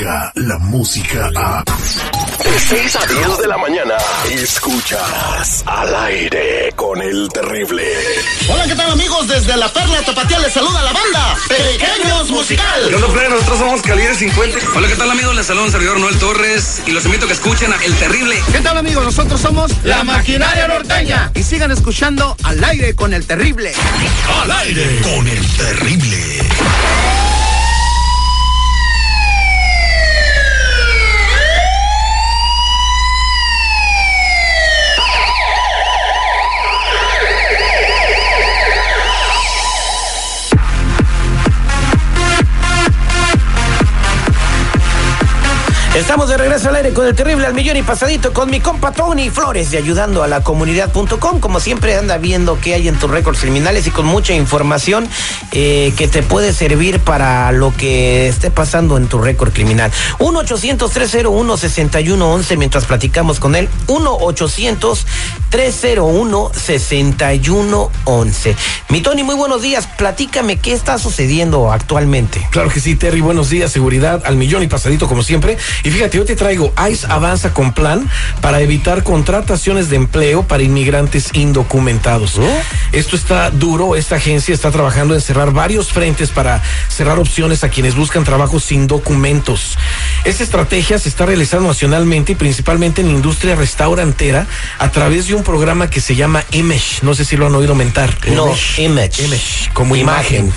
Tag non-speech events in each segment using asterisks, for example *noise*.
la música a... De 6 a 10 de la mañana, escuchas al aire con el terrible. Hola, ¿qué tal amigos? Desde la Perla Tapatía les saluda la banda Pequeños Musical. Yo no creo, nosotros somos Calibre 50. Hola, ¿qué tal amigos? Les saluda un servidor Noel Torres y los invito a que escuchen a El Terrible. ¿Qué tal amigos? Nosotros somos La Maquinaria Norteña. Y sigan escuchando al aire con el terrible. Al aire con el terrible. Estamos de regreso al aire con el terrible al millón y pasadito con mi compa Tony Flores de ayudando a la comunidad.com. Como siempre anda viendo qué hay en tus récords criminales y con mucha información eh, que te puede servir para lo que esté pasando en tu récord criminal. 1-800-301-6111 mientras platicamos con él. 1-800-301-6111. Mi Tony, muy buenos días. Platícame qué está sucediendo actualmente. Claro que sí, Terry, buenos días, seguridad al millón y pasadito como siempre. Fíjate, yo te traigo ICE avanza con plan para evitar contrataciones de empleo para inmigrantes indocumentados. Esto está duro, esta agencia está trabajando en cerrar varios frentes para cerrar opciones a quienes buscan trabajo sin documentos. Esta estrategia se está realizando nacionalmente y principalmente en la industria restaurantera a través de un programa que se llama Image. No sé si lo han oído mentar. No, Image. Image, como imagen.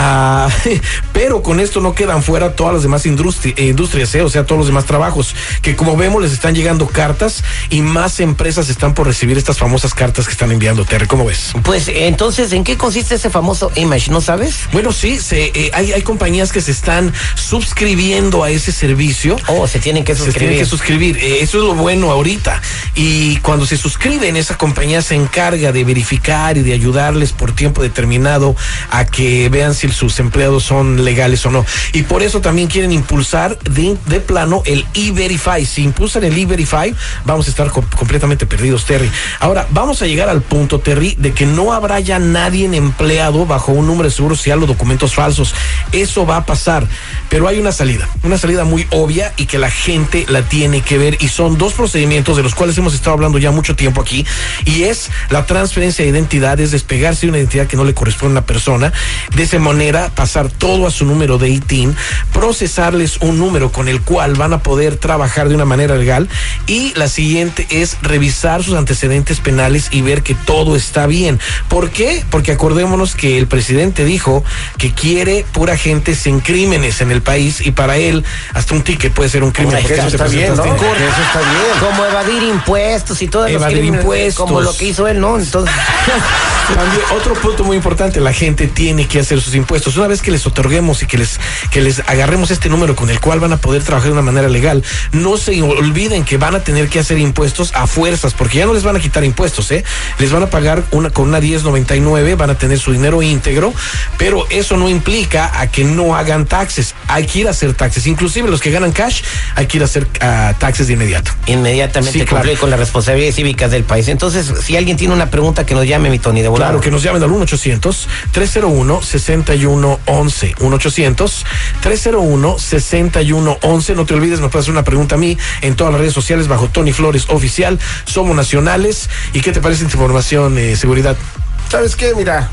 Ah, *laughs* pero con esto no quedan fuera todas las demás industri eh, industrias, eh, o sea, todos los demás trabajos, que como vemos les están llegando cartas y más empresas están por recibir estas famosas cartas que están enviando, Terry, ¿cómo ves? Pues entonces, ¿en qué consiste ese famoso Image? ¿No sabes? Bueno, sí, se, eh, hay, hay compañías que se están suscribiendo a ese servicio. Oh, se tienen que Se suscribir. tienen que suscribir. Eh, eso es lo bueno ahorita. Y cuando se suscriben, esa compañía se encarga de verificar y de ayudarles por tiempo determinado a que vean si sus empleados son legales o no. Y por eso también quieren impulsar de, de plano el E-Verify. Si impulsan el E-Verify, vamos a estar co- completamente perdidos, Terry. Ahora, vamos a llegar al punto, Terry, de que no habrá ya nadie empleado bajo un número de seguro social o documentos falsos. Eso va a pasar. Pero hay una salida, una salida muy obvia y que la gente la tiene que ver. Y son dos procedimientos de los cuales hemos estado hablando ya mucho tiempo aquí. Y es la transferencia de identidad, es despegarse de una identidad que no le corresponde a una persona. De esa manera, pasar todo a su número de ITIN, procesarles un número con el cual van a poder trabajar de una manera legal. Y la siguiente es revisar sus antecedentes penales y ver que todo está bien. ¿Por qué? Porque acordémonos que el presidente dijo que quiere pura gente sin crímenes en el país y para él hasta un ticket puede ser un crimen. Porque eso eso está bien, ¿no? en corte. Eso está bien. Como evadir impuestos y todos los Evadir crímenes, impuestos. Como lo que hizo él, ¿no? Entonces, También, otro punto muy importante, la gente tiene que hacer sus impuestos. Una vez que les otorguemos y que les, que les agarremos este número con el cual van a poder trabajar de una manera legal, no se olviden que van a tener que hacer impuestos a fuerzas, porque ya no les van a quitar impuestos, ¿eh? Les van a pagar una, con una 1099, van a tener su dinero íntegro, pero eso no implica a que no hagan taxes. Hay que ir a hacer taxes. Inclusive los que ganan cash, hay que ir a hacer ah, taxes de inmediato. inmediatamente Sí, claro. cumplir con las responsabilidades cívicas del país. Entonces, si alguien tiene una pregunta, que nos llame, mi Tony, de volada. Claro, que nos llamen al 1-800-301-6111. 1-800-301-6111. No te olvides, me puedes hacer una pregunta a mí en todas las redes sociales bajo Tony Flores Oficial. Somos nacionales. ¿Y qué te parece esta información, eh, seguridad? ¿Sabes qué? Mira,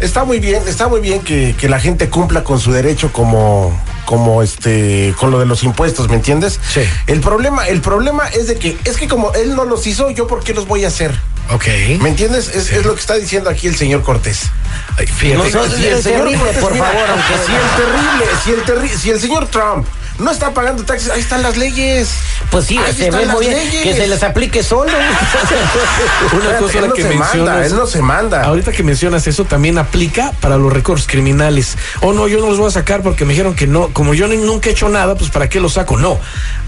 está muy bien, está muy bien que, que la gente cumpla con su derecho como, como este, con lo de los impuestos, ¿me entiendes? Sí. El problema, el problema es de que, es que como él no los hizo, yo por qué los voy a hacer. Ok. ¿Me entiendes? Es, es lo que está diciendo aquí el señor Cortés. Ay, fíjate. No, no, Si el es señor terrible, Cortés, por mira, favor, aunque- si el terrible, si el terri- si el señor Trump no está pagando taxes, ahí están las leyes. Pues sí, Ahí se están ve muy bien leyes. que se les aplique solo. *laughs* Una cosa él la no que se manda, él no se manda. Ahorita que mencionas eso, también aplica para los récords criminales. Oh, no, yo no los voy a sacar porque me dijeron que no. Como yo ni- nunca he hecho nada, pues ¿para qué los saco? No.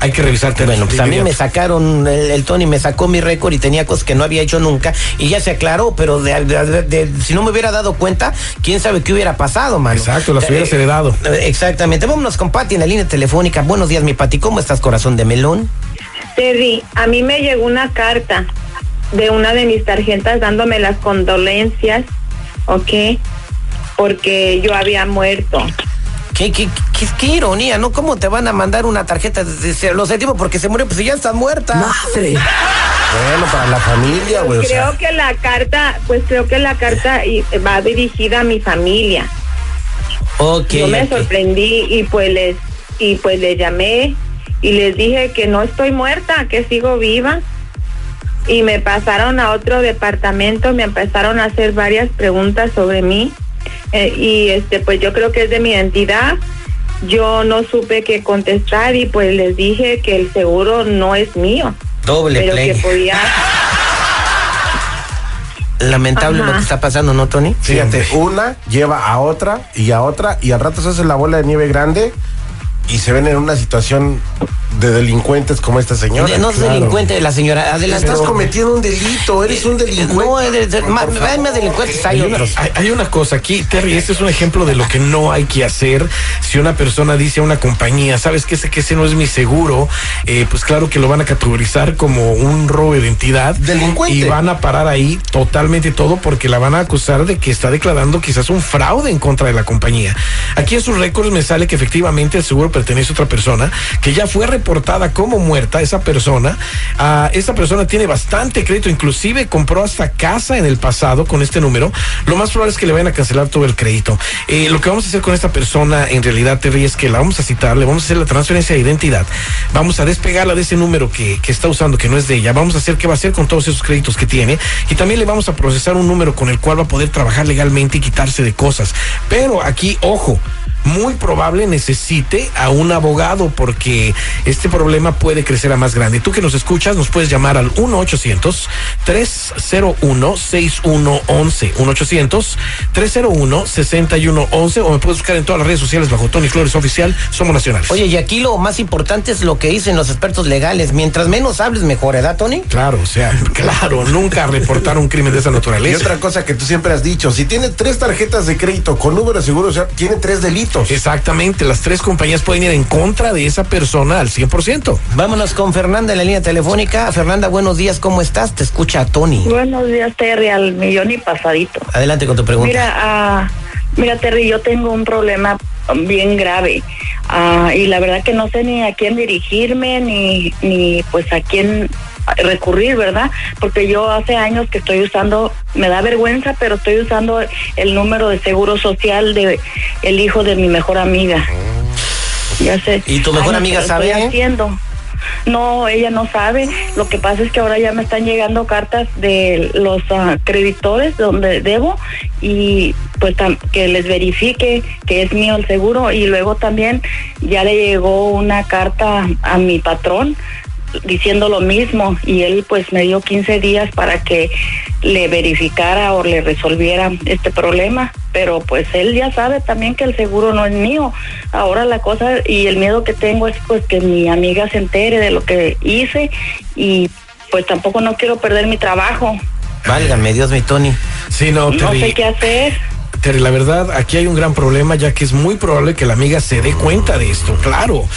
Hay que revisarte. Bueno, pues a mí me sacaron, el, el Tony me sacó mi récord y tenía cosas que no había hecho nunca y ya se aclaró, pero de, de- de- si no me hubiera dado cuenta, quién sabe qué hubiera pasado, mano. Exacto, las hubieras Eh, heredado. eh, Exactamente. Vámonos con Pati en la línea telefónica. Buenos días, mi Pati. ¿Cómo estás, corazón de melón? Terry, a mí me llegó una carta de una de mis tarjetas dándome las condolencias, ¿ok? Porque yo había muerto. Qué, qué, qué, qué ironía, ¿no? ¿Cómo te van a mandar una tarjeta? Lo sentimos porque se murió, pues ya estás muerta. Bueno, para la familia, güey. o sea. Creo que la carta, pues creo que la carta va dirigida a mi familia. Ok. Yo me sorprendí y pues les y pues les llamé y les dije que no estoy muerta, que sigo viva. Y me pasaron a otro departamento, me empezaron a hacer varias preguntas sobre mí. Eh, y este pues yo creo que es de mi identidad. Yo no supe qué contestar y pues les dije que el seguro no es mío, Doble pero play. que podía *laughs* Lamentable Ajá. lo que está pasando, ¿no, Tony? Fíjate, una lleva a otra y a otra y al rato se hace la bola de nieve grande y se ven en una situación de delincuentes como esta señora. No es Claro. delincuente la señora. Adelante. Estás cometiendo un delito, eres un delincuente. No, eres, más, más delincuentes hay Hay una, hay una cosa aquí, Terry, este es un ejemplo de lo que no hay que hacer. Si una persona dice a una compañía, sabes que ese, que ese no es mi seguro, eh, pues claro que lo van a categorizar como un robo de identidad. Delincuente. Y van a parar ahí totalmente todo porque la van a acusar de que está declarando quizás un fraude en contra de la compañía. Aquí en sus récords me sale que efectivamente el seguro pertenece a otra persona que ya fue reportada como muerta, esa persona. Ah, esa persona tiene bastante crédito, inclusive compró hasta casa en el pasado con este número. Lo más probable es que le vayan a cancelar todo el crédito. Eh, lo que vamos a hacer con esta persona en realidad, Terry, es que la vamos a citar, le vamos a hacer la transferencia de identidad, vamos a despegarla de ese número que, que está usando, que no es de ella, vamos a hacer qué va a hacer con todos esos créditos que tiene y también le vamos a procesar un número con el cual va a poder trabajar legalmente y quitarse de cosas. Pero aquí, ojo, muy probable necesite a un abogado porque este problema puede crecer a más grande. Tú que nos escuchas, nos puedes llamar al 1-800-301-6111. 1-800-301-6111 o me puedes buscar en todas las redes sociales bajo Tony Flores Oficial. Somos nacionales. Oye, y aquí lo más importante es lo que dicen los expertos legales. Mientras menos hables, mejor, ¿verdad, Tony? Claro, o sea, *laughs* claro, nunca reportar un crimen de esa Y naturaleza. otra cosa que tú siempre has dicho, si tiene tres tarjetas de crédito con número de seguro, o sea, tiene tres delitos. Exactamente, las tres compañías pueden ir en contra de esa persona al 100%. Vámonos con Fernanda en la línea telefónica. Fernanda, buenos días, ¿cómo estás? Te escucha Tony. Buenos días, Terry, al millón y pasadito. Adelante con tu pregunta. Mira, ah, mira, Terry, yo tengo un problema bien grave ah, y la verdad que no sé ni a quién dirigirme ni, ni pues a quién recurrir, ¿verdad? Porque yo hace años que estoy usando, me da vergüenza, pero estoy usando el número de seguro social de el hijo de mi mejor amiga. Ya sé. ¿Y tu mejor Años amiga sabe? estoy haciendo. No, ella no sabe. Lo que pasa es que ahora ya me están llegando cartas de los ah, creditores donde debo y pues tam- que les verifique que es mío el seguro y luego también ya le llegó una carta a mi patrón diciendo lo mismo y él pues me dio 15 días para que le verificara o le resolviera este problema, pero pues él ya sabe también que el seguro no es mío. Ahora la cosa y el miedo que tengo es pues que mi amiga se entere de lo que hice y pues tampoco no quiero perder mi trabajo. Válgame Dios, mi Tony. Sí, no, No sé qué hacer. Terry, la verdad, aquí hay un gran problema, ya que es muy probable que la amiga se dé cuenta de esto, claro.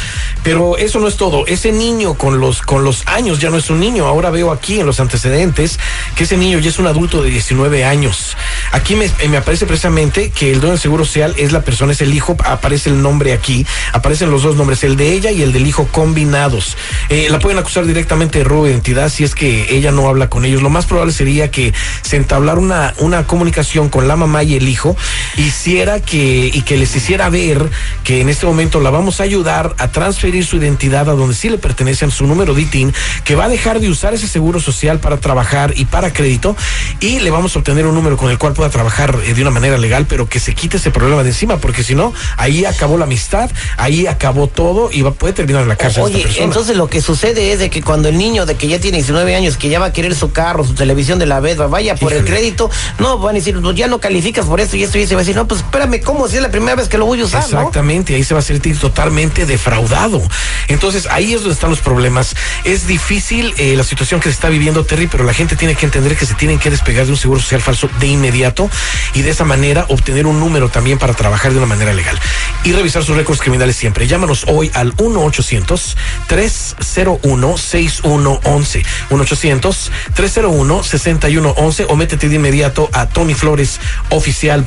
Pero eso no es todo. Ese niño con los, con los años ya no es un niño. Ahora veo aquí en los antecedentes que ese niño ya es un adulto de 19 años. Aquí me, me aparece precisamente que el dueño del seguro social es la persona, es el hijo, aparece el nombre aquí, aparecen los dos nombres, el de ella y el del hijo combinados. Eh, la pueden acusar directamente de robo de identidad si es que ella no habla con ellos. Lo más probable sería que se entablara una, una comunicación con la mamá y el hijo, hiciera que, y que les hiciera ver que en este momento la vamos a ayudar a transferir su identidad a donde sí le pertenece a su número de ITIN, que va a dejar de usar ese seguro social para trabajar y para crédito, y le vamos a obtener un número con el cual pueda trabajar eh, de una manera legal, pero que se quite ese problema de encima, porque si no, ahí acabó la amistad, ahí acabó todo y va, puede terminar en la cárcel. Oye, entonces lo que sucede es de que cuando el niño de que ya tiene 19 años, que ya va a querer su carro, su televisión de la vez, vaya por el crédito, no, van a decir, "No, ya no calificas por esto y esto y eso, y va a decir, no, pues espérame, ¿cómo? Si es la primera vez que lo voy a usar. Exactamente, ahí se va a sentir totalmente defraudado. Entonces, ahí es donde están los problemas. Es difícil eh, la situación que se está viviendo, Terry, pero la gente tiene que entender que se tienen que despegar de un seguro social falso de inmediato. y de esa manera obtener un número también para trabajar de una manera legal y revisar sus récords criminales siempre. Llámanos hoy al 1-800-301-6111. 1-800-301-6111 o métete de inmediato a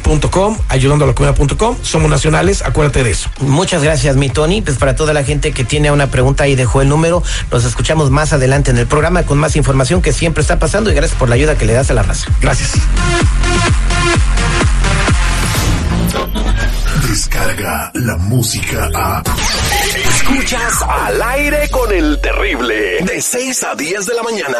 tonyfloresoficial.com, ayudando. Somos nacionales, acuérdate de eso. Muchas gracias, mi Tony. Pues para toda la gente que tiene una pregunta y dejó el número, los escuchamos más adelante en el programa con más información que siempre está pasando y gracias por la ayuda que le das a la raza. Gracias. Descarga la música a. Escuchas al aire con el terrible. De 6 a 10 de la mañana.